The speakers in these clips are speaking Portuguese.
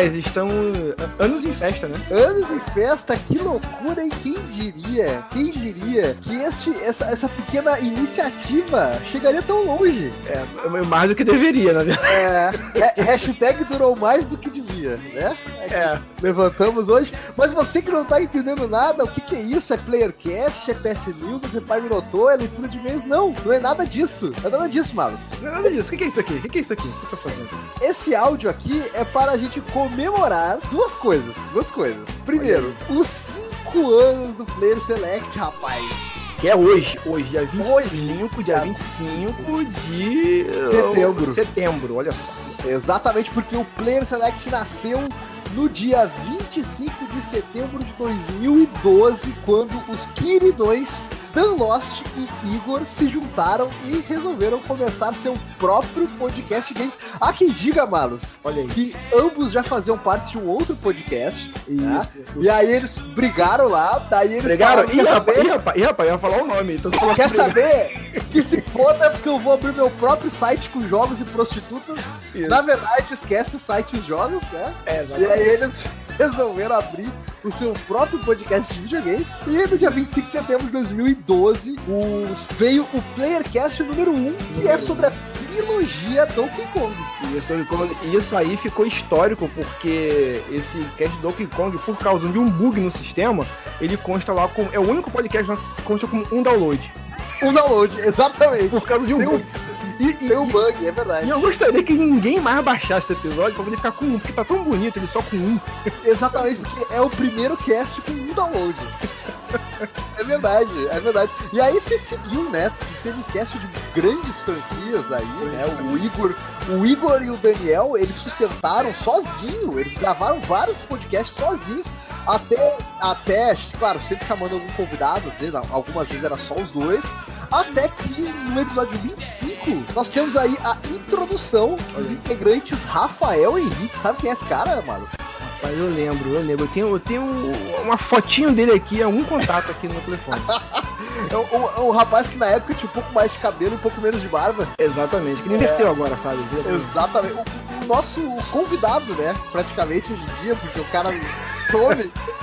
Rapaz, estamos anos em festa, né? Anos em festa, que loucura, e quem diria, quem diria que este, essa, essa pequena iniciativa chegaria tão longe? É, mais do que deveria, na verdade. É, é hashtag durou mais do que devia, né? É, é. Levantamos hoje, mas você que não tá entendendo nada, o que que é isso? É Playercast, é PS News, é Pai Notou, é leitura de mês? Não, não é nada disso, não é nada disso, Malos. Não é nada disso, o que que é isso aqui? O que que é isso aqui? O que eu tô fazendo? Esse áudio aqui é para a gente comemorar duas coisas. Duas coisas. Primeiro, os cinco anos do Player Select, rapaz. Que é hoje, hoje, dia 25, hoje, dia 25 de setembro. Setembro, olha só. Exatamente porque o Player Select nasceu no dia 25 de setembro de 2012, quando os queridões Dan Lost e Igor se juntaram e resolveram começar seu próprio podcast games. Há quem diga, Malos, que ambos já faziam parte de um outro podcast. Né? E aí eles brigaram lá, daí eles brigaram. Falaram, ih, rapaz, rapaz, ih, rapaz, ia falar o nome. Então quer saber? que se foda, porque eu vou abrir meu próprio site com jogos e prostitutas. Isso. Na verdade, esquece o site e os jogos, né? É, e aí eles resolveram abrir o seu próprio podcast de videogames. E no dia 25 de setembro de 2012, os, veio o Playercast número 1, que é sobre a trilogia Donkey Kong. Isso, isso aí ficou histórico, porque esse cast Donkey Kong, por causa de um bug no sistema, ele consta lá com. É o único podcast que consta com um download. Um download, exatamente. Por causa de um bug. E, e, tem um bug, é verdade. E eu gostaria que ninguém mais baixasse esse episódio pra poder ficar com um, porque tá tão bonito ele só com um. Exatamente, porque é o primeiro cast com um download. É verdade, é verdade. E aí você seguiu, né? Teve cast de grandes franquias aí, né? O Igor, o Igor e o Daniel, eles sustentaram sozinho, eles gravaram vários podcasts sozinhos, até, até, claro, sempre chamando algum convidado, às vezes, algumas vezes era só os dois. Até que no episódio 25, nós temos aí a introdução dos integrantes Rafael e Henrique. Sabe quem é esse cara, mano? Rapaz, eu lembro, eu lembro. Eu tenho, eu tenho uma fotinho dele aqui, é um contato aqui no telefone. é um, um, um, rapaz que na época tinha um pouco mais de cabelo e um pouco menos de barba. Exatamente, que nem inverteu é... agora, sabe? Exatamente. O, o, nosso convidado, né? Praticamente hoje em dia, porque o cara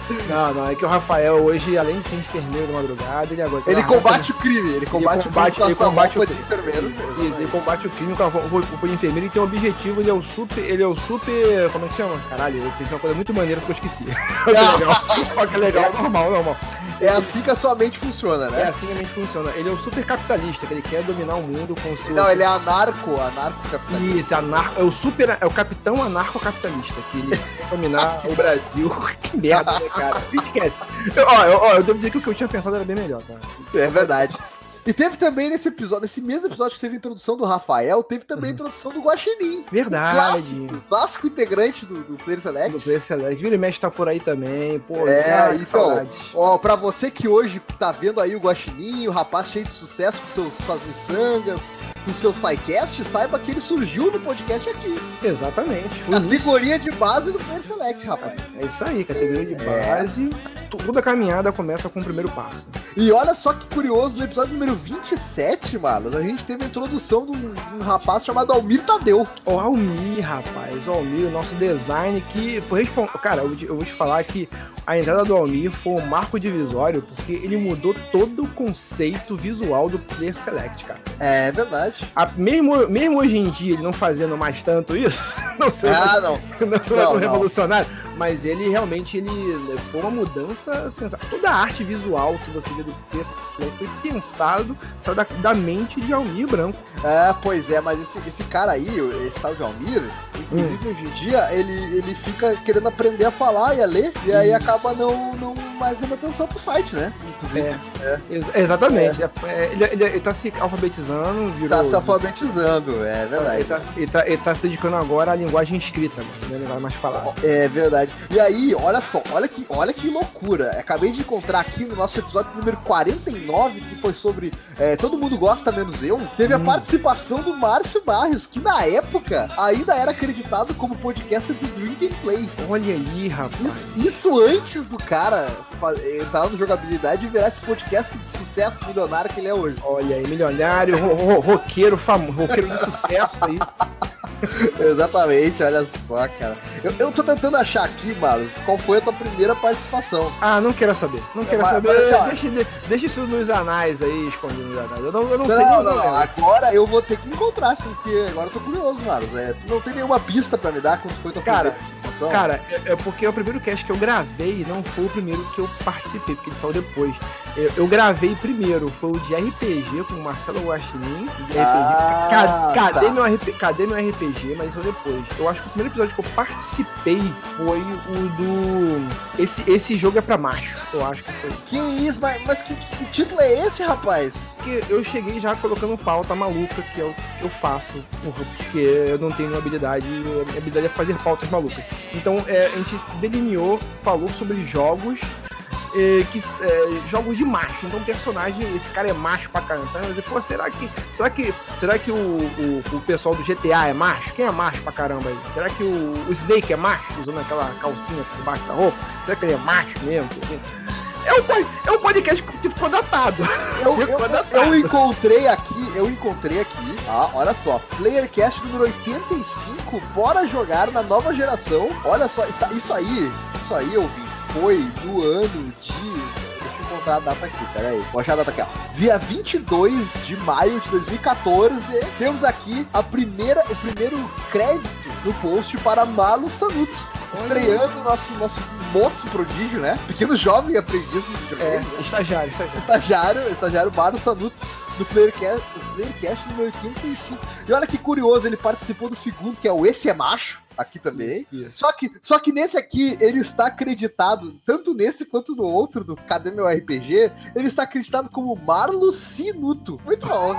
Não, não, é que o Rafael hoje, além de ser enfermeiro da madrugada, ele agora. Ele combate o crime, ele combate, ele combate, ele combate o crime. enfermeiro. Ele combate o crime com a roupa de enfermeiro e tem um objetivo, ele é o super. Ele é o super. Como é que chama? Caralho, ele fez uma coisa muito maneira que eu esqueci. Olha que legal. Olha que legal, normal, normal. É assim que a sua mente funciona, né? É assim que a mente funciona. Ele é o super capitalista, que ele quer dominar o mundo com o seu. Não, ele é anarco, anarco-capitalista. Isso, anarco, é o super. É o capitão anarco-capitalista, que ele quer dominar o Brasil. Que merda, né, cara? Esquece. Ó, eu, ó, eu devo dizer que o que eu tinha pensado era bem melhor, cara. É verdade. E teve também nesse episódio, nesse mesmo episódio que teve a introdução do Rafael, teve também a uhum. introdução do Guaxinim. Verdade. Clássico, clássico integrante do, do Player Select. Do Player Select. Vira e mexe tá por aí também. Pô, é, cara, então, ó, pra você que hoje tá vendo aí o Guaxinim, o rapaz cheio de sucesso com seus, suas miçangas, com seu SciCast, saiba que ele surgiu no podcast aqui. Exatamente. Categoria de base do Player Select, rapaz. É isso aí, categoria de é. base. Toda caminhada começa com o primeiro passo. E olha só que curioso, no episódio número 27, malas, a gente teve a introdução de um, um rapaz chamado Almir Tadeu. O Almir, rapaz, o Almir, o nosso design que foi responsável. Cara, eu, eu vou te falar que a entrada do Almir foi um marco divisório, porque ele mudou todo o conceito visual do Player Select, cara. É verdade. A, mesmo, mesmo hoje em dia, ele não fazendo mais tanto isso, não sei. Ah, não. Não, não, não é tão revolucionário, mas ele realmente ele foi uma mudança sensacional. Toda a arte visual que você vê do Player Select foi pensado, saiu da, da mente de Almir Branco. É, pois é, mas esse, esse cara aí, esse tal de Almir, inclusive hum. hoje em dia, ele, ele fica querendo aprender a falar e a ler, e aí hum. acaba não, não mais dando atenção pro site, né? Inclusive. É. É. Ex exatamente. É. é. Ele, ele, ele, tá se alfabetizando. Virou... Tá se alfabetizando, é verdade. Ele tá, ele tá, ele tá se dedicando agora à linguagem escrita, né? Não vai mais falar. É verdade. E aí, olha só, olha que, olha que loucura. Acabei de encontrar aqui no nosso episódio número 49, que foi sobre é, Todo Mundo Gosta Menos Eu, teve hum. a participação do Márcio Barrios, que na época ainda era acreditado como podcaster do Drink and Play. Olha aí, rapaz. Isso, isso antes do cara entrar no jogabilidade e virar esse podcast de sucesso milionário que ele é hoje. Olha aí, milionário, ro ro roqueiro famoso, roqueiro de sucesso aí. Exatamente, olha só, cara. Eu, eu tô tentando achar aqui, Marlos, qual foi a tua primeira participação. Ah, não quero saber. Não quero Mas- saber. mas, assim, deixa, deixa isso nos anais aí, escondido nos anais. Eu não, eu não, Não, sei não, não, o nome. Agora eu vou ter que encontrar, assim, porque agora eu tô curioso, Marlos. É, tu não tem nenhuma pista pra me dar quando foi tua Cara, primeira participação? Cara, é, é porque o primeiro cast que eu gravei não foi o primeiro que eu participei, porque ele saiu depois. Eu, eu gravei primeiro, foi o de RPG com o Marcelo Guaxinim. RPG. Ah, Ca- cadê, tá. meu RP, cadê meu RPG? Mas isso depois. Eu acho que o primeiro episódio que eu participei foi o do. Esse, esse jogo é pra macho, eu acho que foi. Que isso, mas, mas que, que título é esse, rapaz? Porque eu cheguei já colocando pauta maluca, que é o que eu faço, porque eu não tenho habilidade, minha habilidade é fazer pautas malucas. Então é, a gente delineou, falou sobre jogos. É, que, é, jogos de macho, então personagem, esse cara é macho pra caramba. Então, eu dizer, pô, será que. Será que. Será que o, o, o pessoal do GTA é macho? Quem é macho pra caramba aí? Será que o, o Snake é macho, usando aquela calcinha por baixo da roupa? Será que ele é macho mesmo? É um, é um podcast que ficou datado. Eu, eu, eu encontrei aqui, eu encontrei aqui, ah, olha só, Playercast número 85, bora jogar na nova geração. Olha só, está- isso aí, isso aí, ouvintes, foi no ano de. Deixa eu encontrar a data aqui, peraí. Vou achar a data aqui, ó. Dia 22 de maio de 2014, temos aqui a primeira, o primeiro crédito no post para Malo Sanuto. Estreando o nosso, nosso moço prodígio, né? Pequeno jovem aprendiz de É, videogame, né? estagiário, estagiário. estagiário, estagiário Mário Sanuto do Playercast, do Playercast número 85. E olha que curioso, ele participou do segundo, que é o Esse é Macho, aqui também. Isso. Só que, só que nesse aqui, ele está acreditado, tanto nesse quanto no outro, do Cadê Meu RPG, ele está acreditado como Marlo Sinuto. Muito bom.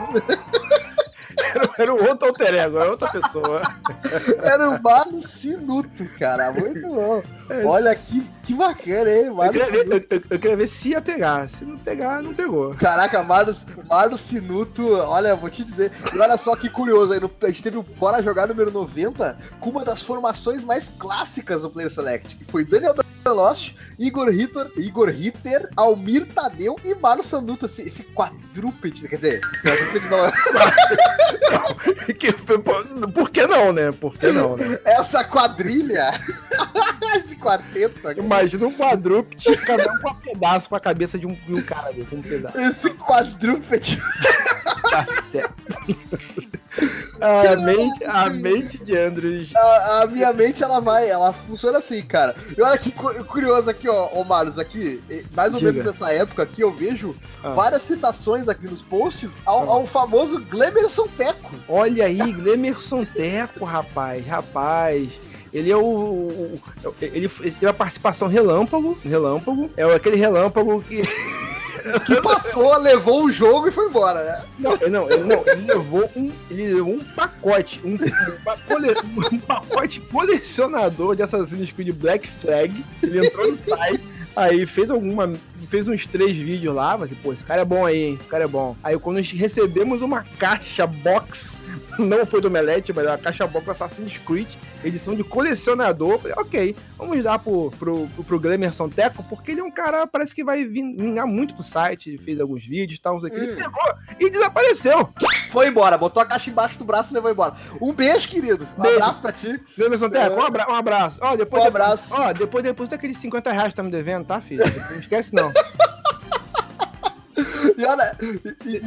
Era o outro alter ego, era outra pessoa. Era o Marlo Sinuto, cara. Muito bom. Olha que, que bacana, hein? Eu Marlo queria, ver, eu, eu- eu queria ver se ia pegar. Se não pegar, não pegou. Caraca, Marlo, Marlo Sinuto, olha, vou te dizer. E olha só que curioso aí, a gente teve o Bora Jogar número 90 com uma das formações mais clássicas do Player Select, que foi Daniel Lost, Igor Ritter, Igor Ritter, Almir Tadeu e Marlo Sanuto, esse, esse quadrúpede, quer dizer, quadrúpede não, Que- por- que não, né? Por que não, né? essa quadrilha, esse quarteto aqui, Imagina um quadrúpede, cada um com um pedaço com a cabeça de um, de um cara com um pedaço. esse quadrúpede. Tá certo. A mente, a mente de Andrews. A, a minha mente, ela vai, ela funciona assim, cara. E olha que cu- curioso aqui, ó, ô Marius, aqui, mais ou Diga. menos nessa época aqui, eu vejo Ah. várias citações aqui nos posts ao, Ah. ao famoso Glemerson Teco. Olha aí, Glemerson Teco, rapaz, rapaz. Ele é o, o- o- ele, ele teve a participação relâmpago, relâmpago. É aquele relâmpago que Que passou, levou o jogo e foi embora, né? não, não, ele não, ele levou um, ele levou um pacote, um, um pacote colecionador de Assassin's Creed Black Flag. Ele entrou no site, aí fez alguma fez uns três vídeos lá, mas pô, esse cara é bom aí, hein? esse cara é bom. Aí quando nós recebemos uma caixa box, não foi do Melete, mas é uma caixa box Assassin's Creed, edição de colecionador, falei, ok, vamos dar pro, pro, pro, pro Glemerson Teco, porque ele é um cara, parece que vai vin- vingar muito pro site, fez alguns vídeos e tal, não sei o que, ele Hum. pegou e desapareceu. Foi embora, botou a caixa embaixo do braço e levou embora. Um beijo, querido. Um Beijo. abraço pra ti. Glemerson Teco, um, abra um abraço. Ó, depois, Um depois- abraço. Ó, depois, depois daqueles 50 reais que tá me devendo, tá, filho? Não esquece não. E olha,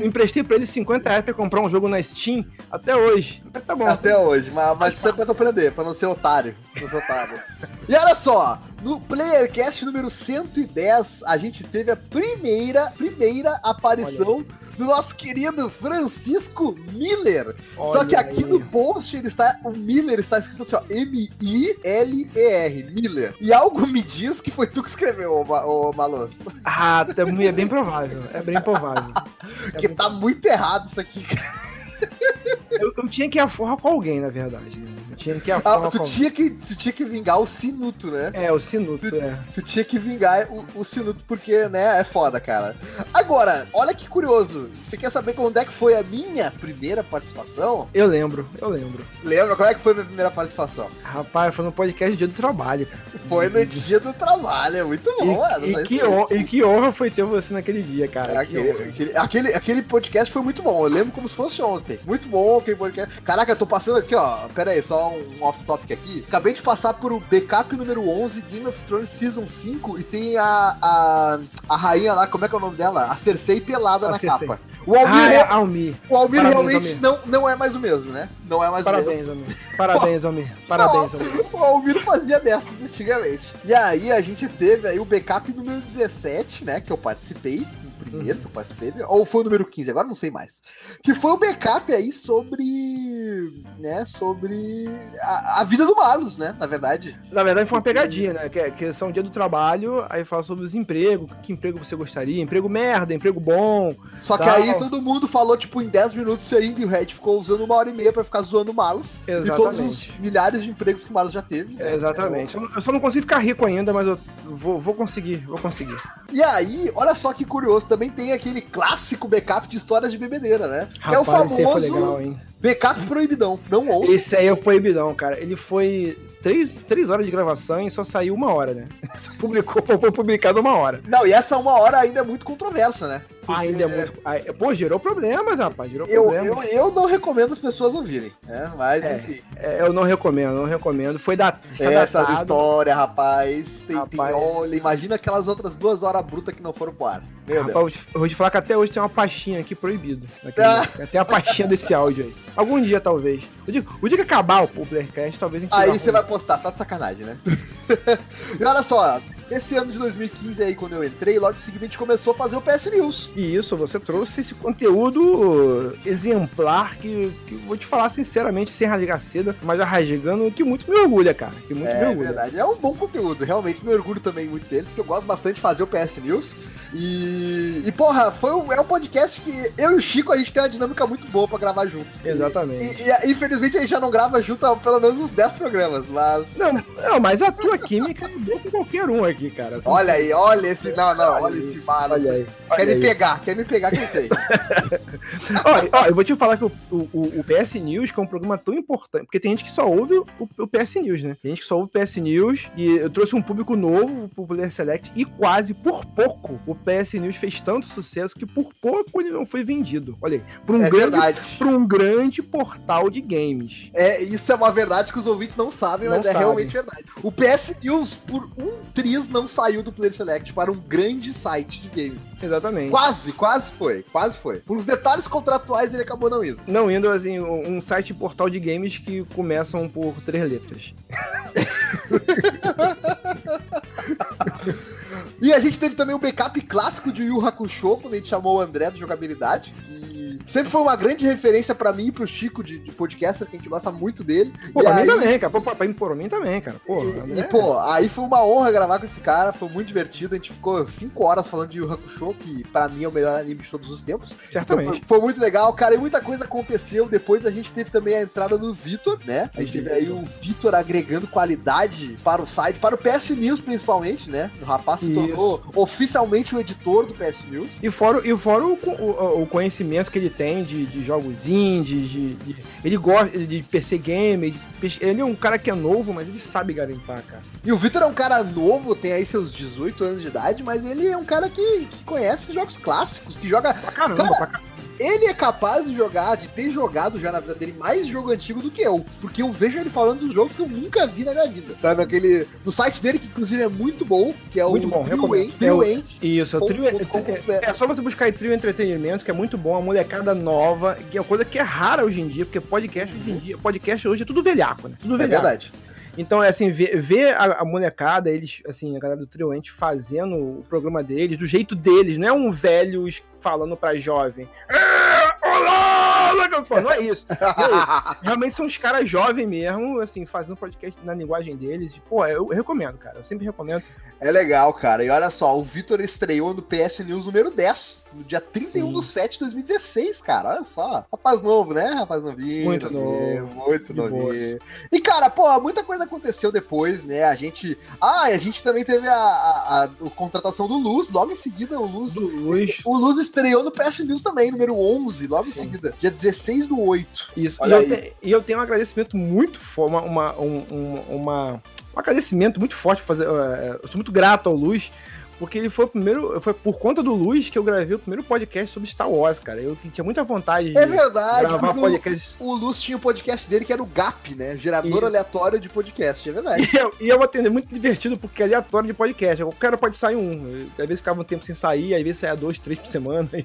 Emprestei pra ele 50 reais pra comprar um jogo na Steam até hoje. Mas tá bom. Até hoje, mas, mas isso é pra aprender, pra não ser otário. Não ser otário. E olha só, no Playercast número 110, a gente teve a primeira, primeira aparição do nosso querido Francisco Miller. Só Olha que aqui aí. no post ele está, o Miller está escrito assim, ó, M-I-L-E-R, Miller. E algo me diz que foi tu que escreveu, ô, ô Malos. Ah, é bem provável. É bem provável. Que tá muito errado isso aqui, cara. Eu, eu tinha que ir a forra com alguém, na verdade. né? Eu tinha que, ah, tu, tinha que tu tinha que vingar o Sinuto, né? É, o Sinuto, tu, é. Tu tinha que vingar o, o Sinuto, porque, né, é foda, cara. Agora, olha que curioso. Você quer saber quando é que foi a minha primeira participação? Eu lembro, eu lembro. Lembra? Como é que foi a minha primeira participação? Rapaz, foi no podcast Dia do Trabalho, cara. Foi no Dia do Trabalho, é muito bom, e, mano. E que, honra, e que honra foi ter você naquele dia, cara. É, aquele, aquele, aquele, aquele podcast foi muito bom. Eu lembro como se fosse ontem. Muito bom aquele podcast. Caraca, eu tô passando aqui, ó. Pera aí, só um off-topic aqui. Acabei de passar por o backup número 11, Game of Thrones Season 5, e tem a, a, a rainha lá, como é que é o nome dela? A Cersei pelada a na Cersei. capa. O Almir, ah, é Almir. O Almir Parabéns, realmente Almir. Não, não é mais o mesmo, né? Não é mais Parabéns, o mesmo. Almir. Parabéns, Almir. Parabéns, Almir. O Almir fazia dessas antigamente. E aí a gente teve aí o backup número 17, né? Que eu participei primeiro que eu participei, ou foi o número 15, agora não sei mais. Que foi o backup aí sobre. né, sobre a, a vida do Marlos, né, na verdade. Na verdade foi uma pegadinha, né, que, que são dia do trabalho, aí fala sobre os empregos, que emprego você gostaria, emprego merda, emprego bom. Só tal. que aí todo mundo falou, tipo, em 10 minutos ainda, e o Red ficou usando uma hora e meia pra ficar zoando o Marlos. Exatamente. E todos os milhares de empregos que o Marlos já teve. Né? Exatamente. Eu só não consigo ficar rico ainda, mas eu vou, vou conseguir, vou conseguir. E aí, olha só que curioso, também tem aquele clássico backup de histórias de bebedeira, né? Rapaz, que é o famoso backup proibidão. Não ouço. Esse aí é o proibidão, cara. Ele foi três, três horas de gravação e só saiu uma hora, né? Publicou, foi publicado uma hora. Não, e essa uma hora ainda é muito controversa, né? Porque... Ainda é muito. Pô, gerou problemas, rapaz. Gerou eu, problemas. Eu, eu não recomendo as pessoas ouvirem, né? Mas, é, enfim. É, eu não recomendo, não recomendo. Foi da. Essas histórias, rapaz. Tem, rapaz. Tem, olha, imagina aquelas outras duas horas brutas que não foram pro ar. Meu rapaz, Deus. Eu vou te falar que até hoje tem uma pastinha aqui proibido. Ah. Tem a pastinha desse áudio aí. Algum dia, talvez. O dia, o dia que acabar o Playcast, talvez a gente. Aí você vai postar, só de sacanagem, né? e olha só, esse ano de 2015 aí, quando eu entrei, logo em seguida a gente começou a fazer o PS News. E isso, você trouxe esse conteúdo exemplar que, que vou te falar sinceramente, sem rasgar seda, mas já rasgando, que muito me orgulha, cara. Que muito é, me orgulha. verdade. É um bom conteúdo, realmente me orgulho também muito dele, porque eu gosto bastante de fazer o PS News. E, e porra, foi um, é um podcast que eu e o Chico a gente tem uma dinâmica muito boa pra gravar junto. Exatamente. E, e, infelizmente a gente já não grava junto há pelo menos uns 10 programas, mas. Não, não mas a tua química é boa com qualquer um aqui, cara. Olha aí, olha esse. Não, não, olha, olha esse mano. Olha aí, olha quer aí. me pegar, quer me pegar que eu sei. olha, eu vou te falar que o, o, o, PS News, que é um programa tão importante, porque tem gente que só ouve o, o, PS News, né? Tem gente que só ouve o PS News e eu trouxe um público novo pro Player Select e quase por pouco o PS News fez tanto sucesso que por pouco ele não foi vendido. Olha aí, pra um, é grande, pra um grande portal de games. É, isso é uma verdade que os ouvintes não sabem, não mas é realmente verdade. O PS News, por um triz, não saiu do Player Select para um grande site de games. Exatamente. Quase, quase foi, quase foi. Por uns detalhes contratuais ele acabou não indo. Não indo, assim, um site portal de games que começam por três letras. e a gente teve também o backup clássico de Yu Hakusho, quando a gente chamou o André do Jogabilidade, que sempre foi uma grande referência para mim e pro Chico de, de podcaster, que a gente gosta muito dele. Pô, e pra aí... mim também, cara. Pô, pra, pra mim também, cara. Pô, e, e, pô, aí foi uma honra gravar com esse cara, foi muito divertido. A gente ficou cinco horas falando de Yu Hakusho, que para mim é o melhor anime de todos os tempos. Certamente. Então, foi, foi, muito legal, cara, e muita coisa aconteceu. Depois a gente teve também a entrada do Vitor, né? A gente teve aí o Vitor agregando qualidade para o site, para o PS News principalmente, né? O rapaz se tornou oficialmente o editor do PS News. E fora, e fora o, o, o conhecimento que ele tem de, de jogos indies, de, de, ele gosta de PC Game, ele é um cara que é novo, mas ele sabe garimpar, cara. E o Victor é um cara novo, tem aí seus 18 anos de idade, mas ele é um cara que, que conhece jogos clássicos, que joga. Pra caramba, cara, pra caramba ele é capaz de jogar, de ter jogado já na vida dele mais jogo antigo do que eu. Porque eu vejo ele falando dos jogos que eu nunca vi na minha vida. Tá naquele. No site dele, que inclusive é muito bom, que é muito o bom, Trio, End, Trio é. Isso, é o Trio é, é só você buscar aí Trio Entretenimento, que é muito bom, a molecada nova, que é uma coisa que é rara hoje em dia, porque podcast hoje em dia, podcast hoje é tudo velhaco, né? Tudo é velhaco. É verdade. Então, é assim, ver, ver a, a, molecada, eles, assim, a galera do Trioente fazendo o programa deles, do jeito deles, não é um velho falando pra jovem. Ah, Pô, não é isso. Realmente são uns caras jovens mesmo, assim, fazendo podcast na linguagem deles. Pô, eu recomendo, cara. Eu sempre recomendo. É legal, cara. E olha só, o Vitor estreou no PS News número 10, no dia 31 de 7 de 2016, cara. Olha só. Rapaz novo, né? Rapaz novinho. Muito novo. Muito novinho. E, cara, pô, muita coisa aconteceu depois, né? A gente. Ah, a gente também teve a, a, a, a contratação do Luz, logo em seguida, o Luz. Do Luz. O Luz estreou no PS News também, número 11, logo Sim. em seguida. Dia 16 do 8. Isso. E eu, te, e eu, tenho um agradecimento muito forte, uma, uma, um, uma um agradecimento muito forte. Fazer, é, eu sou muito grato ao Luz, porque ele foi o primeiro. Foi por conta do Luz que eu gravei o primeiro podcast sobre Star Wars, cara. Eu tinha muita vontade é verdade, gravar podcast. O, o Luz tinha o um podcast dele que era o GAP, né? Gerador e... aleatório de podcast, é verdade. E eu, e eu atender muito divertido, porque é aleatório de podcast. Qualquer pode sair um. Às vezes ficava um tempo sem sair, às vezes saia dois, três por semana.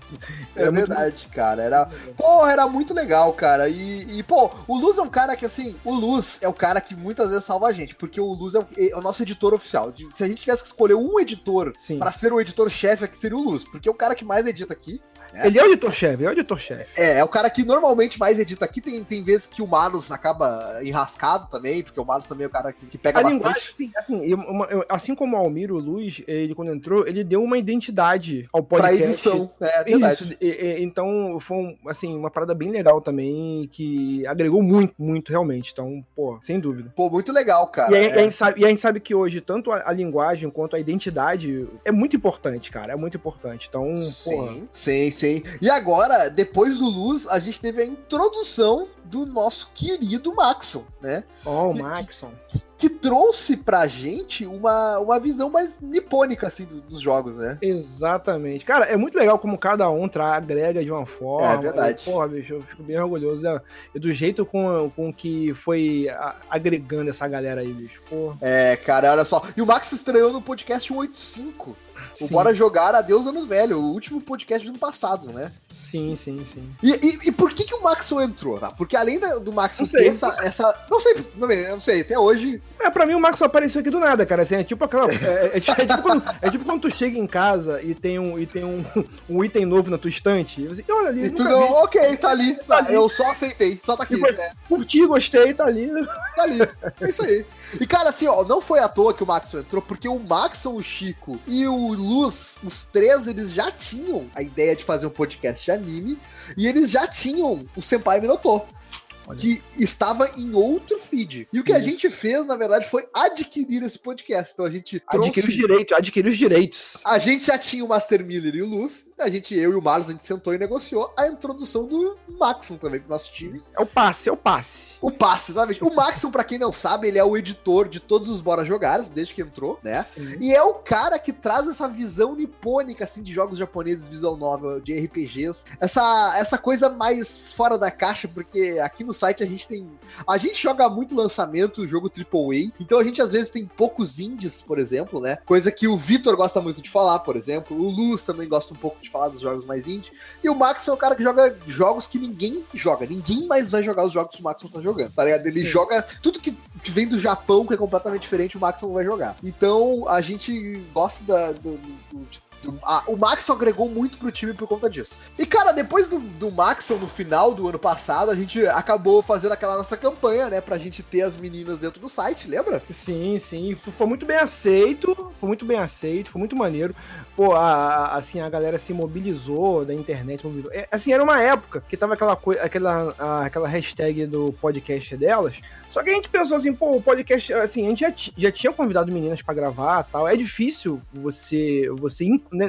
É verdade, muito... cara. Era. Porra, era muito legal, cara. E, e, pô, o Luz é um cara que, assim, o Luz é o cara que muitas vezes salva a gente, porque o Luz é o, é o nosso editor oficial. Se a gente tivesse que escolher um editor para ser o editor-chefe aqui seria o Luz, porque é o cara que mais edita aqui. Né? Ele é o editor-chefe, é o editor-chefe. É, é o cara que normalmente mais edita aqui. Tem, tem vezes que o Malus acaba enrascado também, porque o Malus também é o cara que, que pega a bastante. Linguagem, assim, assim como o Almir, o Luiz, ele quando entrou, ele deu uma identidade ao podcast. Pra edição, é, é verdade. Isso, e, e, então foi um, assim, uma parada bem legal também, que agregou muito, muito realmente. Então, pô, sem dúvida. Pô, muito legal, cara. E, é. a, gente sabe, e a gente sabe que hoje, tanto a, a, linguagem quanto a identidade é muito importante, cara. É muito importante. Então, sim, sim, sim. E agora, depois do Luz, a gente teve a introdução do nosso querido Maxon, né? Oh, Maxon. Que, que, trouxe pra gente uma, uma visão mais nipônica, assim, do, dos jogos, né? Exatamente. Cara, é muito legal como cada um tra agrega de uma forma. É verdade. E, porra, bicho, eu fico bem orgulhoso é, do jeito com, com que foi a, agregando essa galera aí, bicho. Porra. É, cara, olha só. E o Max estreou no podcast 185. O Bora Jogar Adeus Anos Velho, o último podcast do ano passado, né? Sim, sim, sim. E, e, e por que, que o Maxon entrou, tá? Porque além do Maxon ter essa, essa. Não sei, não, não sei, até hoje. É, pra mim o Maxon apareceu aqui do nada, cara. Assim, é tipo aquela. É, é, é, tipo quando, é, tipo quando, tu chega em casa e tem um, e tem um, um item novo na tua estante. E você, olha ali. E tu não, ok, tá ali. Tá, ali. Eu só aceitei, só tá aqui. Depois, é. Curti, gostei, tá ali. Tá ali. É isso aí. E, cara, assim, ó, não foi à toa que o Maxon entrou, porque o Maxon, o Chico e o Luz, os três, eles já tinham a ideia de fazer um podcast de anime, e eles já tinham o Senpai Minotaur. Olha. que estava em outro feed. E o que Isso. a gente fez, na verdade, foi adquirir esse podcast. Então a gente trouxe... Adquirir os direitos, adquirir os direitos. A gente já tinha o Master Miller e o Luz, a gente, eu e o Marlos, a gente sentou e negociou a introdução do Maxon também pro nosso time. É o passe, é o passe. O passe, exatamente. O Maxon, pra quem não sabe, ele é o editor de todos os Bora Jogares, desde que entrou, né? Sim. E é o cara que traz essa visão nipônica, assim, de jogos japoneses, visual novel, de RPGs. Essa, essa coisa mais fora da caixa, porque aqui no site a gente tem. A gente joga muito lançamento, jogo AAA, então a gente às vezes tem poucos indies, por exemplo, né? Coisa que o Vitor gosta muito de falar, por exemplo. O Luz também gosta um pouco de falar dos jogos mais indie. E o Max é o cara que joga jogos que ninguém joga. Ninguém mais vai jogar os jogos que o Max tá jogando, tá ligado? Ele Sim. joga tudo que vem do Japão, que é completamente diferente, o Max não vai jogar. Então a gente gosta da, do, do, o Maxon agregou muito pro time por conta disso. E, cara, depois do, do no final do ano passado, a gente acabou fazendo aquela nossa campanha, né? Pra gente ter as meninas dentro do site, lembra? Sim, sim. Foi muito bem aceito. Foi muito bem aceito, foi muito maneiro. Pô, a, a, assim, a galera se mobilizou da internet. Mobilizou. É, assim, era uma época que tava aquela, coisa, aquela, a, aquela hashtag do podcast delas. Só que a gente pensou assim, pô, o podcast, assim, a gente já, já tinha convidado meninas para gravar tal. É difícil você. você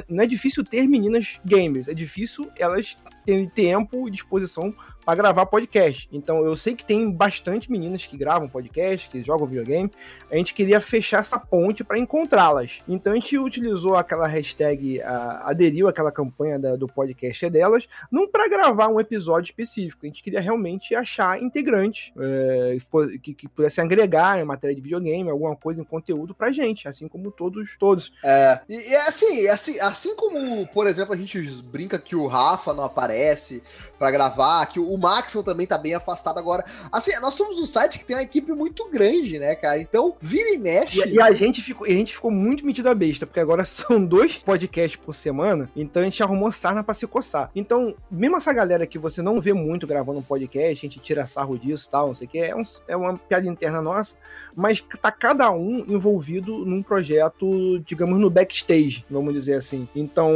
Não é difícil ter meninas gamers, é difícil elas terem tempo e disposição para gravar podcast. Então eu sei que tem bastante meninas que gravam podcast, que jogam videogame. A gente queria fechar essa ponte para encontrá-las. Então a gente utilizou aquela hashtag, a, aderiu àquela campanha da, do podcast delas, não para gravar um episódio específico. A gente queria realmente achar integrantes é, que, que pudessem agregar em matéria de videogame, alguma coisa em conteúdo pra gente, assim como todos todos. É, e, e assim, assim, assim como, por exemplo, a gente brinca que o Rafa não aparece aparece para gravar, que o Maxon também tá bem afastado agora. Assim, nós somos um site que tem uma equipe muito grande, né, cara? Então, vira e mexe. E, e a, gente ficou, a gente ficou muito metido a besta, porque agora são dois podcasts por semana, então a gente arrumou sarna pra se coçar. Então, mesmo essa galera que você não vê muito gravando um podcast, a gente tira sarro disso e tal, não sei o que, é, um, é uma piada interna nossa, mas tá cada um envolvido num projeto, digamos, no backstage, vamos dizer assim. Então,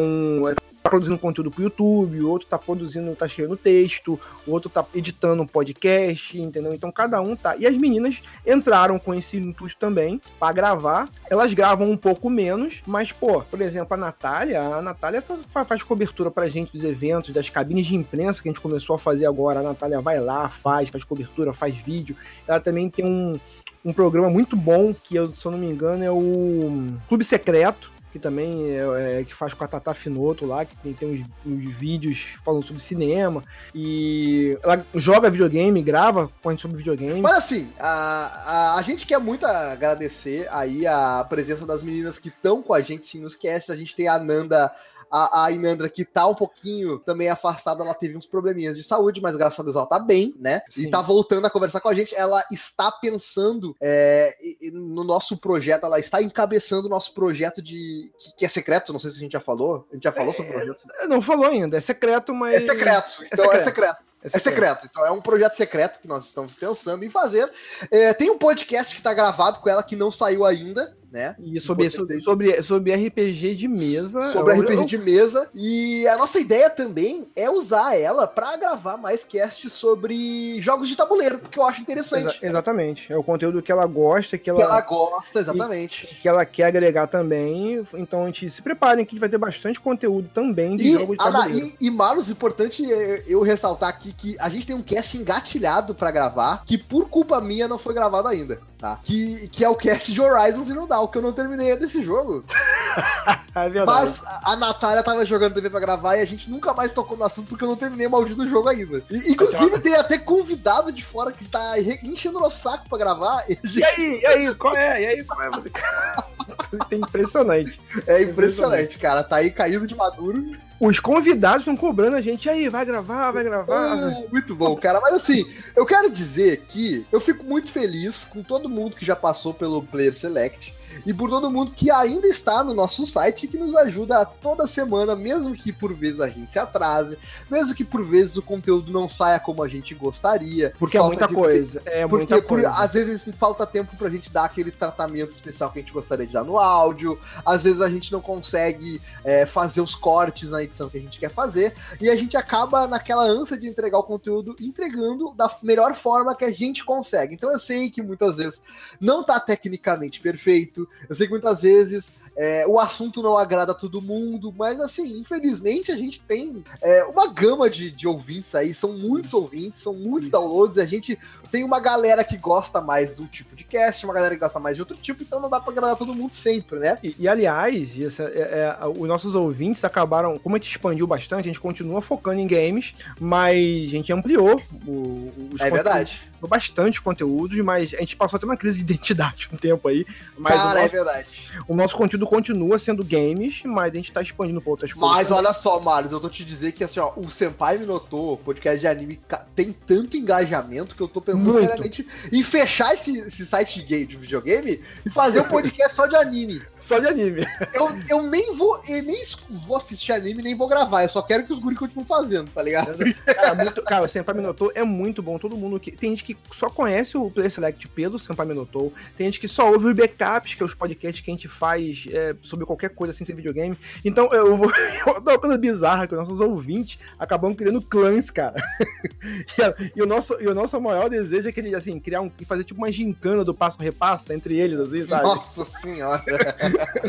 tá produzindo conteúdo pro YouTube, o outro tá produzindo, tá escrevendo texto, o outro tá editando um podcast, entendeu? Então cada um tá. E as meninas entraram com esse intuito também para gravar. Elas gravam um pouco menos, mas, pô, por exemplo, a Natália, a Natália tá, faz cobertura pra gente dos eventos, das cabines de imprensa que a gente começou a fazer agora. A Natália vai lá, faz, faz cobertura, faz vídeo. Ela também tem um, um programa muito bom, que eu, se eu não me engano é o Clube Secreto, que também é, é, que faz com a Tata Finoto lá, que tem, tem uns, uns, vídeos falando sobre cinema. E ela joga videogame, grava com sobre videogame. Mas assim, a, a, a, gente quer muito agradecer aí a presença das meninas que estão com a gente sim nos cast. A gente tem a Nanda a, a Inandra, que tá um pouquinho também afastada, ela teve uns probleminhas de saúde, mas graças a Deus ela tá bem, né? Sim. E tá voltando a conversar com a gente. Ela está pensando é, no nosso projeto, ela está encabeçando o nosso projeto de. Que, que, é secreto, não sei se a gente já falou. A gente já falou é, sobre o projeto? Não falou ainda, é secreto, mas. É secreto, então é secreto. É secreto. É secreto. é secreto. Então é um projeto secreto que nós estamos pensando em fazer. É, tem um podcast que está gravado com ela que não saiu ainda, né? E sobre, sobre, sobre, RPG de mesa. Sobre RPG eu... de mesa. E a nossa ideia também é usar ela para gravar mais casts sobre jogos de tabuleiro, porque eu acho interessante. Exa exatamente. É o conteúdo que ela gosta, que ela, que ela gosta, exatamente. que ela quer agregar também. Então a gente se preparem que a gente vai ter bastante conteúdo também de e, jogos de tabuleiro. E, e Marlos, importante eu ressaltar aqui que a gente tem um cast engatilhado para gravar, que por culpa minha não foi gravado ainda, tá? Que, que é o cast de Horizon Zero Dawn que eu não terminei desse jogo. é Mas a Natália tava jogando TV pra gravar e a gente nunca mais tocou no assunto porque eu não terminei o maldito jogo ainda. E, inclusive, tem até convidado de fora que tá enchendo o nosso saco pra gravar. E, gente... e aí, e aí, qual é? E aí, qual é? Você... é impressionante. É impressionante, cara. Tá aí caído de maduro os convidados estão cobrando a gente aí, vai gravar, vai gravar. É, muito bom, cara. Mas assim, eu quero dizer que eu fico muito feliz com todo mundo que já passou pelo Player Select e por todo mundo que ainda está no nosso site e que nos ajuda toda semana, mesmo que por vezes a gente se atrase, mesmo que por vezes o conteúdo não saia como a gente gostaria. Porque é muita de... coisa. É porque muita por... coisa. às vezes falta tempo pra gente dar aquele tratamento especial que a gente gostaria de dar no áudio, às vezes a gente não consegue é, fazer os cortes na edição que a gente quer fazer, e a gente acaba naquela ânsia de entregar o conteúdo, entregando da melhor forma que a gente consegue. Então eu sei que muitas vezes não tá tecnicamente perfeito, eu sei que muitas vezes é, o assunto não agrada a todo mundo, mas assim, infelizmente a gente tem é, uma gama de, de ouvintes aí, são muitos ouvintes, são muitos downloads, a gente tem uma galera que gosta mais de um tipo de cast, uma galera que gosta mais de outro tipo, então não dá pra agradar todo mundo sempre, né? E, e aliás, essa, é, é, os nossos ouvintes acabaram, como a gente expandiu bastante, a gente continua focando em games, mas a gente ampliou o, os É verdade bastante conteúdos, mas a gente passou até uma crise de identidade um tempo aí. Mas Cara, é nosso, é verdade. O nosso conteúdo continua sendo games, mas a gente tá expandindo pra outras coisas. Mas olha só, Marius, eu tô te dizer que assim, ó, o Senpai me notou, podcast de anime, tem tanto engajamento que eu tô pensando Muito. seriamente em fechar esse, esse site de, game, de videogame e fazer um podcast só de anime. Só de anime. Eu, eu nem vou eu nem vou assistir anime, nem vou gravar. Eu só quero que os guri continuem fazendo, tá ligado? Cara, muito, cara o Senpai Minotou é muito bom. Todo mundo que. Tem gente que só conhece o Play Select pelo Senpai Minotou. Tem gente que só ouve os backups, que é os podcasts que a gente faz é, sobre qualquer coisa assim, sem videogame. Então eu vou. uma coisa bizarra que os nossos ouvintes acabam criando clãs, cara. e, e, o nosso, e o nosso maior desejo é que ele, assim, criar um. fazer tipo uma gincana do passo-repassa entre eles, assim, sabe? Nossa senhora!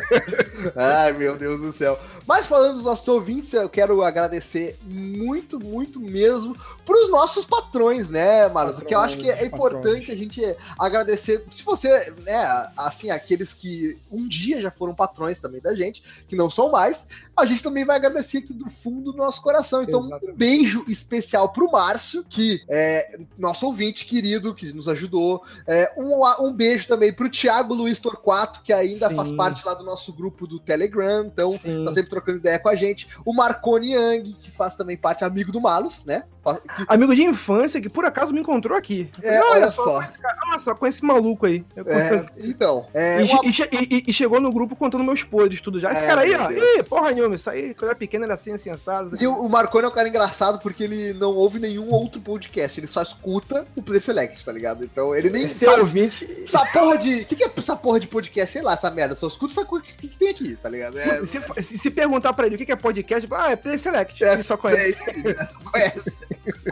Ai, meu Deus do céu. Mas falando dos nossos ouvintes, eu quero agradecer muito, muito mesmo pros nossos patrões, né, Marcos? Que eu acho acho que é importante a gente agradecer. Se você, né, assim, aqueles que um dia já foram patrões também da gente, que não são mais, a gente também vai agradecer aqui do fundo do nosso coração. Então, Exatamente. um beijo especial pro Márcio, que é nosso ouvinte querido, que nos ajudou. É, um, um beijo também pro Thiago Luiz Torquato, que ainda Sim. faz parte lá do nosso grupo do Telegram, então Sim. tá sempre trocando ideia com a gente. O Marconi Yang, que faz também parte, amigo do Malus, né? Que... Amigo de infância, que por acaso me encontrou aqui. É, olha, olha só. Cara, olha só, com esse maluco aí. É, então. É, e, uma... e, e, chegou no grupo contando meus podres, tudo já. Esse é, cara aí, ó. Ih, porra nenhuma, isso aí, quando era pequeno era assim, assim, assado. E o, o Marconi é um cara engraçado porque ele não ouve nenhum outro podcast, ele só escuta o Play Select, tá ligado? Então ele nem Esse sabe. ouvinte. Essa porra de. O que, que é essa porra de podcast? Sei lá, essa merda. Só escuta essa coisa. O que, que tem aqui, tá ligado? É... Se, se, se, perguntar pra ele o que, que é podcast, ah, é Play Select. É, ele só conhece. É, só conhece.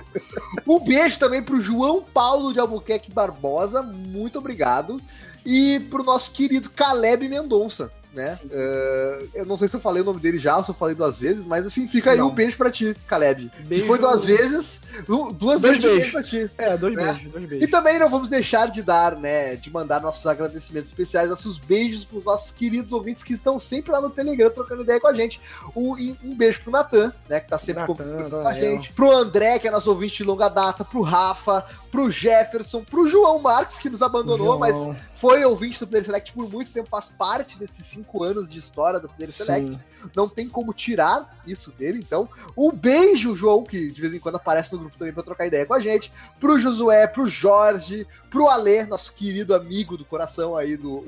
um beijo também pro João Paulo de Albuquerque Barbosa. Muito obrigado. E pro nosso querido Caleb Mendonça né? Sim, sim. Uh, eu não sei se eu falei o nome dele já, ou se eu falei duas vezes, mas assim, fica não. aí um beijo pra ti, Caleb. Beijo... Se foi duas vezes, duas dois vezes beijos. beijo pra ti. É, dois né? beijos, dois beijos. E também não vamos deixar de dar, né, de mandar nossos agradecimentos especiais, nossos beijos pros nossos queridos ouvintes que estão sempre lá no Telegram trocando ideia com a gente. Um, um beijo pro Natan, né, que tá sempre Nathan, com a gente. Pro André, que é nosso ouvinte de longa data, pro Rafa, pro Jefferson, pro João Marques, que nos abandonou, João. mas foi ouvinte do Player Select por muito tempo, faz parte desses cinco anos de história do Player Select. Sim. Não tem como tirar isso dele. Então, um beijo, João, que de vez em quando aparece no grupo também para trocar ideia com a gente. Pro Josué, pro Jorge, pro Alê, nosso querido amigo do coração aí do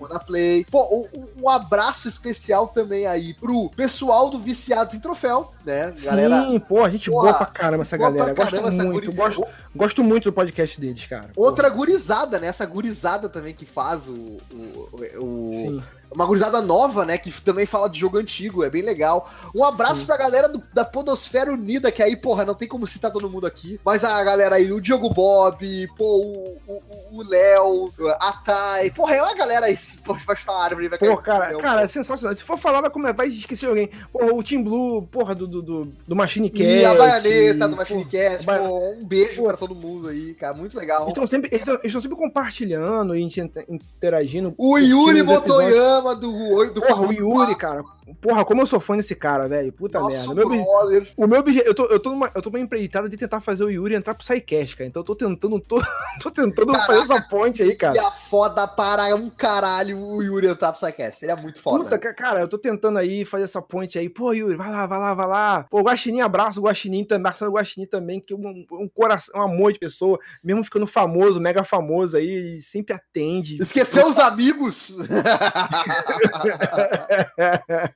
Mona Play. Pô, um, um, abraço especial também aí pro pessoal do Viciados em Troféu, né? Sim, galera, pô, a gente boa pra caramba essa galera. Gosto muito, gosto, gosto muito do podcast deles, cara. Outra gurizada, né? Essa gurizada também que faz o, o, o, uma gurizada nova, né? Que também fala de jogo antigo, é bem legal. Um abraço Sim. pra galera do, da Podosfera Unida, que aí, porra, não tem como citar todo mundo aqui. Mas a galera aí, o Diogo Bob, pô, o Léo, a Thay. Porra, é uma galera aí, pô, vai falar árvore, vai Pô, cara, Léo, cara, é sensacional. Se for falar, vai, como é, vai esquecer alguém. Porra, o Team Blue, porra, do, do, do, do Machine Cast. E a Baianeta do Machine Cast, pô, um beijo pô, pra todo mundo aí, cara, muito legal. Eles estão sempre, eles sempre compartilhando e interagindo. O Yuri Motoyama do, do Porra, o Yuri, cara. Porra, como eu sou fã desse cara, velho. Puta Nossa, merda. Meu, o meu. Eu tô, eu, tô numa, eu tô numa empreitada de tentar fazer o Yuri entrar pro Psycast, cara. Então eu tô tentando. Tô, tô tentando Caraca, fazer essa ponte aí, cara. a foda para um caralho o Yuri entrar pro Psycast. Seria muito foda. Puta, cara, eu tô tentando aí fazer essa ponte aí. Pô, Yuri, vai lá, vai lá, vai lá. Pô, Guaxinim, abraço o Guaxinim também. Marcelo Guaxinim também, que é um, um coração, um amor de pessoa. Mesmo ficando famoso, mega famoso aí, sempre atende. Esqueceu os amigos?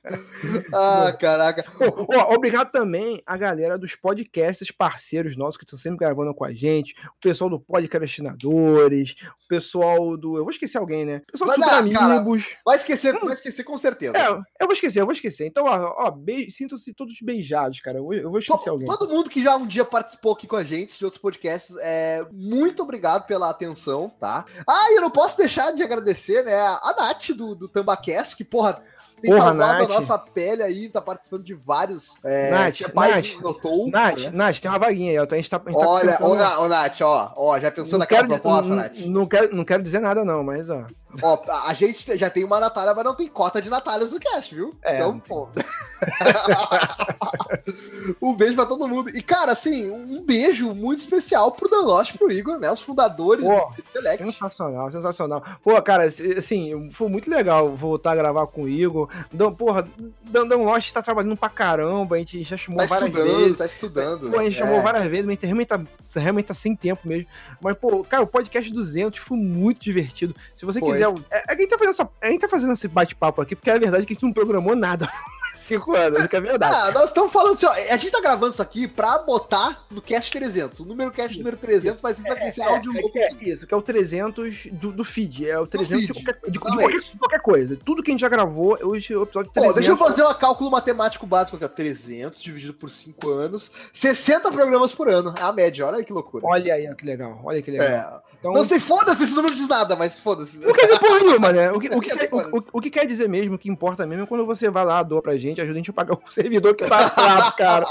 ah, caraca. Oh, obrigado também a galera dos podcasts parceiros nossos que estão sempre gravando com a gente. O pessoal do Podcastinadores, o pessoal do. Eu vou esquecer alguém, né? O pessoal do Super Amigos. Vai esquecer, hum. vai esquecer com certeza. É, eu vou esquecer, eu vou esquecer. Então, ó, ó sintam-se todos beijados, cara. Eu vou, eu vou esquecer todo, alguém. Todo mundo que já um dia participou aqui com a gente de outros podcasts, é, muito obrigado pela atenção, tá? Ah, e eu não posso deixar de agradecer, né, a Nath do, do Tambacast, que, porra, tem porra, salvado Nath. Nossa pele aí, tá participando de vários. É, Nath, Nath, notou, Nath, né? Nath, tem uma vaguinha aí, ó. A gente tá, a gente tá Olha, tá ô, Nath, ó, ó, já pensou não naquela quero, proposta, Nath? Não quero, não quero dizer nada, não, mas ó. Ó, a gente já tem uma Natália, mas não tem cota de Natálias no cast, viu? É, então, pô. um beijo pra todo mundo. E, cara, assim, um beijo muito especial pro Danlosh, pro Igor, né? Os fundadores Pô, do Intellect. Sensacional, sensacional. Pô, cara, assim, foi muito legal voltar a gravar com o Igor. Dan, porra, Dan, Danlosh tá trabalhando pra caramba, a gente já chamou tá várias vezes. Tá estudando, Pô, a gente é. chamou várias vezes, mas a gente realmente tá, realmente tá sem tempo mesmo. Mas, pô, cara, o podcast 200 foi muito divertido. Se você quiser quiser. É, a, gente tá fazendo essa, a gente tá fazendo esse bate-papo aqui, porque é verdade que a gente não programou nada. Cinco anos, que é verdade. Ah, nós estamos falando assim, ó, a gente tá gravando isso aqui pra botar no cast 300. O número cast número 300 vai ser isso aqui, esse é, áudio é, é, é, Isso, que é o 300 do, do feed. É o 300 de qualquer, de, de, qualquer, de, qualquer, coisa. Tudo que a gente já gravou, hoje é o episódio 300. Ó, deixa eu fazer um cálculo matemático básico aqui, ó. 300 dividido por 5 anos, 60 programas por ano. É a média, olha aí que loucura. Olha aí, que legal. Olha que legal. É. Então, não sei, foda-se, esse número diz nada, mas foda-se. Não quer dizer porra nenhuma, né? O que, o, que quer, o, o, que quer dizer mesmo, o que importa mesmo é quando você vai lá, doa pra gente gente, ajuda a gente a pagar o servidor que tá bravo, cara.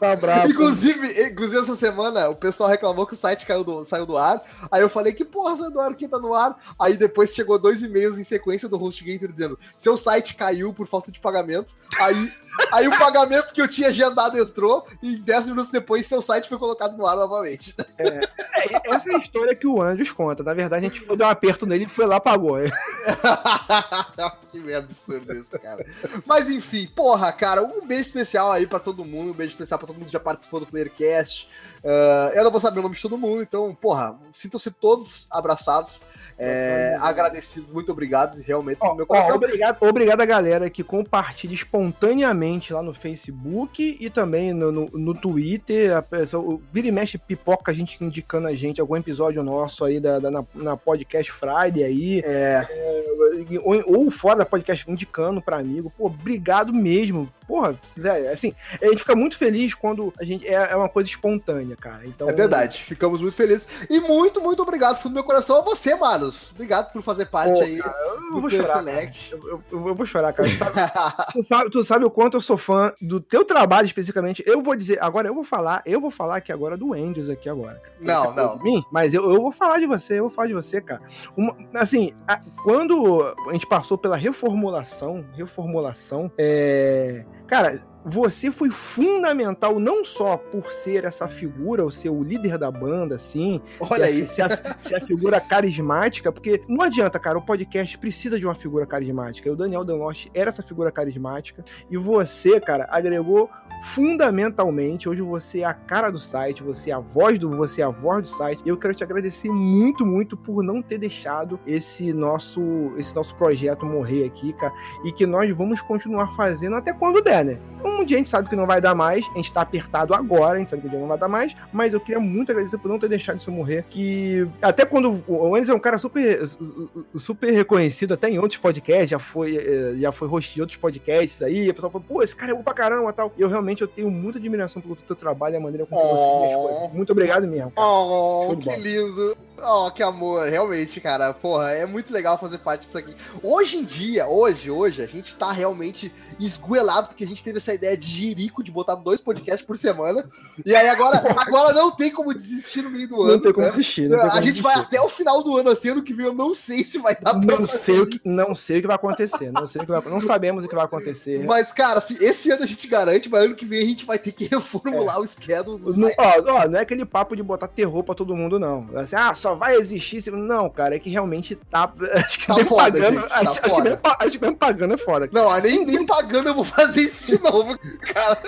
Tá bravo. Inclusive, inclusive, essa semana o pessoal reclamou que o site caiu do, saiu do ar. Aí eu falei que porra, saiu do ar, quem tá no ar? Aí depois chegou dois e-mails em sequência do HostGator dizendo: seu site caiu por falta de pagamento. Aí Aí o pagamento que eu tinha agendado entrou e 10 minutos depois seu site foi colocado no ar novamente. É, é, essa é a história que o Anjos conta. Na verdade, a gente dar um aperto nele e foi lá pagou. que absurdo isso, cara. Mas enfim, porra, cara, um beijo especial aí pra todo mundo, um beijo especial pra todo mundo que já participou do Playercast. Uh, eu não vou saber o nome de todo mundo, então, porra, sintam-se todos abraçados. É, agradecidos, muito obrigado, realmente, oh, meu coração. Oh, obrigado, obrigado a galera que compartilha espontaneamente lá no Facebook e também no, no, no Twitter. A, o Vira e Mexe pipoca a gente indicando a gente algum episódio nosso aí da, da na, na, Podcast Friday aí. É. é ou, ou, fora da podcast indicando para amigo. Pô, obrigado mesmo mesmo porra, assim, a gente fica muito feliz quando a gente é, é uma coisa espontânea, cara. Então, é verdade, ficamos muito felizes. E muito, muito obrigado, fundo do meu coração, a você, Manos. Obrigado por fazer parte Pô, aí cara, eu vou chorar, Select. Eu, eu, eu, vou chorar, cara. Sabe, tu, sabe, tu, sabe, o quanto eu sou fã do teu trabalho especificamente. Eu vou dizer, agora eu vou falar, eu vou falar aqui agora do Andrews aqui agora. Cara. Não, não. De mim, mas eu, eu vou falar de você, eu vou falar de você, cara. Uma, assim, a, quando a gente passou pela reformulação, reformulação, é Cara, você foi fundamental não só por ser essa figura, ou ser o líder da banda, assim. Olha aí. Ser a, ser a, figura carismática, porque não adianta, cara, o podcast precisa de uma figura carismática. E o Daniel Danlost era essa figura carismática. E você, cara, agregou fundamentalmente. Hoje você é a cara do site, você é a voz do, você é a voz do site. E eu quero te agradecer muito, muito por não ter deixado esse nosso, esse nosso projeto morrer aqui, cara. E que nós vamos continuar fazendo até quando der, né? Um dia a gente sabe que não vai dar mais, a gente tá apertado agora, a gente sabe que o dia não vai dar mais, mas eu queria muito agradecer por não ter deixado isso morrer. Que até quando o Anderson é um cara super, super reconhecido, até em outros podcasts, já foi, eh, já foi host de outros podcasts aí, a pessoa falou, pô, esse cara é bom pra caramba e tal. Eu realmente eu tenho muita admiração pelo teu trabalho e a maneira como oh. você fez as coisas. Muito obrigado mesmo. Cara. Oh, que lindo. Oh, que amor, realmente, cara. Porra, é muito legal fazer parte disso aqui. Hoje em dia, hoje, hoje, a gente tá realmente esguelado porque a gente teve essa ideia de jirico de botar dois podcasts por semana. E aí agora, agora não tem como desistir no meio do ano. Não tem como né? desistir. Não a gente vai até o final do ano assim, ano que vem eu não sei se vai dar pra não sei o que Não sei o que vai acontecer. Não, sei o que vai, não sabemos o que vai acontecer. Mas, cara, se esse ano a gente garante, mas ano que vem a gente vai ter que reformular é. o schedule. Não, ó, ó, não é aquele papo de botar terror pra todo mundo, não. Assim, ah, só vai existir se não, cara, é que realmente tá. Acho que tá foda, pagando, gente, tá acho, foda. Acho que, mesmo, acho que mesmo pagando é foda. Não, nem, nem pagando eu vou fazer isso de novo, cara.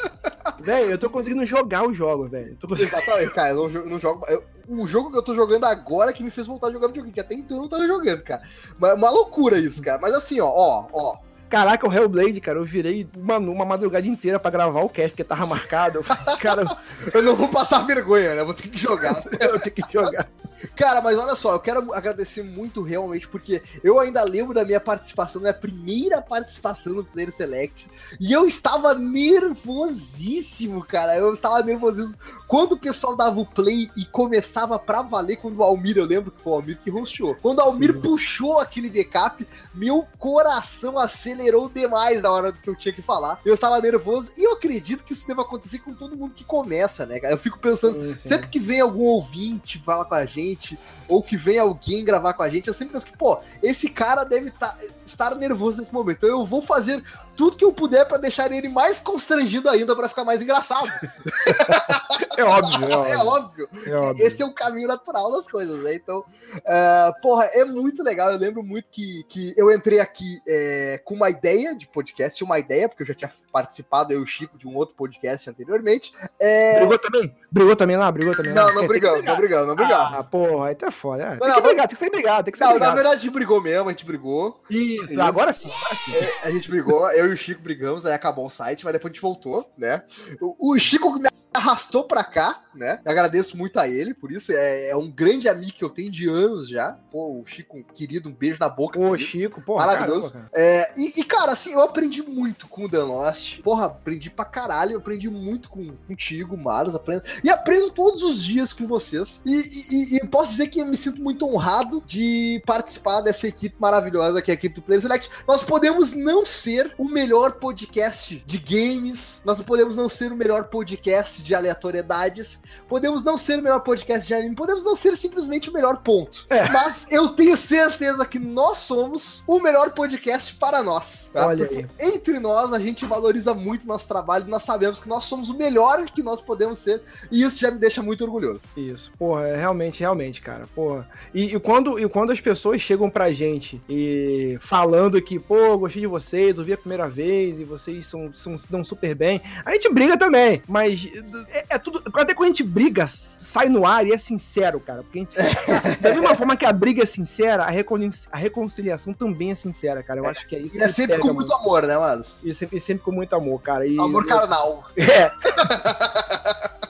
Velho, eu tô conseguindo jogar o jogo, velho. Conseguindo... Exatamente, cara, eu não, não jogo. Eu, o jogo que eu tô jogando agora que me fez voltar a jogar videogame, que até então eu não tava jogando, cara. Uma, uma loucura isso, cara. Mas assim, ó, ó, ó. Caraca, o Hellblade, cara, eu virei uma, uma madrugada inteira pra gravar o cast, porque tava marcado. cara, eu não vou passar vergonha, né? Eu vou ter que jogar. eu vou ter que jogar. Cara, mas olha só, eu quero agradecer muito realmente, porque eu ainda lembro da minha participação, da minha primeira participação no Player Select, e eu estava nervosíssimo, cara. Eu estava nervosíssimo. Quando o pessoal dava o play e começava pra valer, quando o Almir, eu lembro que foi o Almir que roxou. Quando o Almir Sim. puxou aquele backup, meu coração acelerou demais na hora que eu tinha que falar. Eu estava nervoso e eu acredito que isso deve acontecer com todo mundo que começa, né, cara? Eu fico pensando, sim, sim. sempre que vem algum ouvinte falar com a gente, gente, ou que vem alguém gravar com a gente, eu sempre penso que, pô, esse cara deve tá, estar nervoso nesse momento. Então eu vou fazer tudo que eu puder para deixar ele mais constrangido ainda para ficar mais engraçado. é óbvio, é óbvio. É óbvio. É óbvio. Esse é o caminho natural das coisas, né? Então, uh, porra, é muito legal. Eu lembro muito que, que eu entrei aqui é, com uma ideia de podcast, uma ideia, porque eu já tinha participado, eu e o Chico, de um outro podcast anteriormente. É... Brigou também? Brigou também lá? Brigou também lá? Não, não brigamos, não brigamos, não brigamos. Ah, porra, aí tá foda. É. Tem, não, que brigar, tem que ser brigado, tem que ser não, brigado. Na verdade, a gente brigou mesmo, a gente brigou. Isso, Isso. agora sim, agora sim. É, a gente brigou, eu e o Chico brigamos, aí acabou o site, mas depois a gente voltou, né? O, o Chico me arrastou pra cá, né? Eu agradeço muito a ele por isso. É, é, um grande amigo que eu tenho de anos já. Pô, o Chico, querido, um beijo na boca. Ô, Chico, pô. Maravilhoso. Cara, é, e, e, cara, assim, eu aprendi muito com o The Lost. Porra, aprendi pra caralho. Eu aprendi muito com, contigo, Marlos. Aprendo, e aprendo todos os dias com vocês. E, e, e, posso dizer que eu me sinto muito honrado de participar dessa equipe maravilhosa que é a equipe do Player Select. Nós podemos não ser o melhor podcast de games, nós podemos não ser o melhor podcast de aleatoriedades, podemos não ser o melhor podcast de anime, podemos não ser simplesmente o melhor ponto. É. Mas eu tenho certeza que nós somos o melhor podcast para nós. Tá? Olha Porque aí. entre nós a gente valoriza muito nosso trabalho, nós sabemos que nós somos o melhor que nós podemos ser, e isso já me deixa muito orgulhoso. Isso, porra, é realmente, realmente, cara, porra. E, e, quando, e quando as pessoas chegam pra gente e falando que, pô, gostei de vocês, ouvi a primeira vez e vocês são, são, dão super bem, a gente briga também, mas é, é tudo. Até quando a gente briga, sai no ar e é sincero, cara. Porque gente, da mesma forma que a briga é sincera, a, recon, a reconciliação também é sincera, cara. Eu é, acho que é isso. E é sempre com muito amor, né, mano? E sempre, e sempre com muito amor, cara. E, amor carnal. É.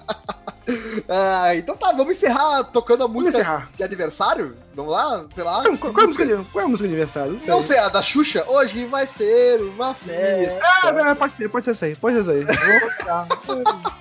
Ah, então tá, vamos encerrar tocando a música de aniversário? Vamos lá? Sei lá. Qual, qual, é, a música de, qual é a música de aniversário? Não sei. Não sei, a da Xuxa? Hoje vai ser uma festa. Ah, pode ser, pode ser essa aí, pode ser essa aí.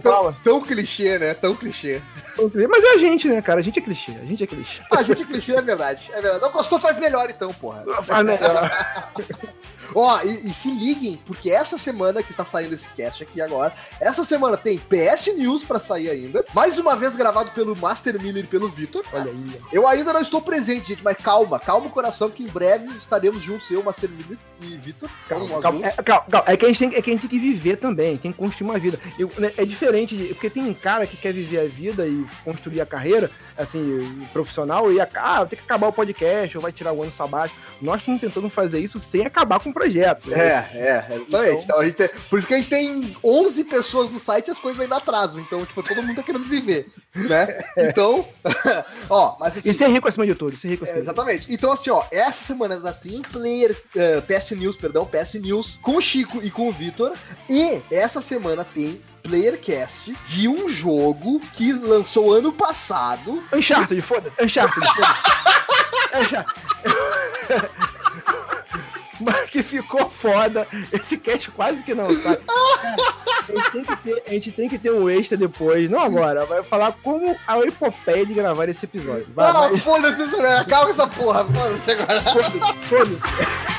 Tão, tão clichê, né? Tão clichê. Mas é a gente, né, cara? A gente é clichê. A gente é clichê. Ah, a gente é clichê, é verdade. É verdade. Não gostou, faz melhor então, porra. Faz melhor. Ó, e, e, se liguem, porque essa semana que está saindo esse cast aqui agora, essa semana tem PS News para sair ainda. Mais uma vez gravado pelo Master Miller e pelo Vitor. Olha aí. Eu ainda não estou presente, gente, mas calma, calma o coração que em breve estaremos juntos, eu, Master Miller e Vitor. Calma, calma, é, calma, calma. É, que a gente tem, é que a gente tem que viver também, tem que construir uma vida. Eu, né, é diferente, de, porque tem um cara que quer viver a vida e construir a carreira, assim, profissional, e ah, tem que acabar o podcast, ou vai tirar o ano sabático. Nós estamos tentando fazer isso sem acabar com o projeto. Né? É, é, exatamente. Então, então tem, por isso que a gente tem 11 pessoas no site e as coisas ainda atrasam. Então, tipo, todo mundo tá querendo viver, né? Então, ó, mas assim... E ser rico acima de tudo, ser rico acima é, Exatamente. Então, assim, ó, essa semana da Team Player, uh, eh, PS News, perdão, PS News, com o Chico e com o Vitor. E essa semana tem Playercast de um jogo que lançou ano passado. Uncharted, foda-se. Uncharted, foda-se. Uncharted. Mas que ficou foda. Esse cast quase que não sai. a, gente tem que ter, a gente tem que ter um extra depois, não agora. Vai falar como a epopeia de gravar esse episódio. Vai, não, mas... foda-se, acaba essa porra. Foda-se agora. Foda-se, foda-se.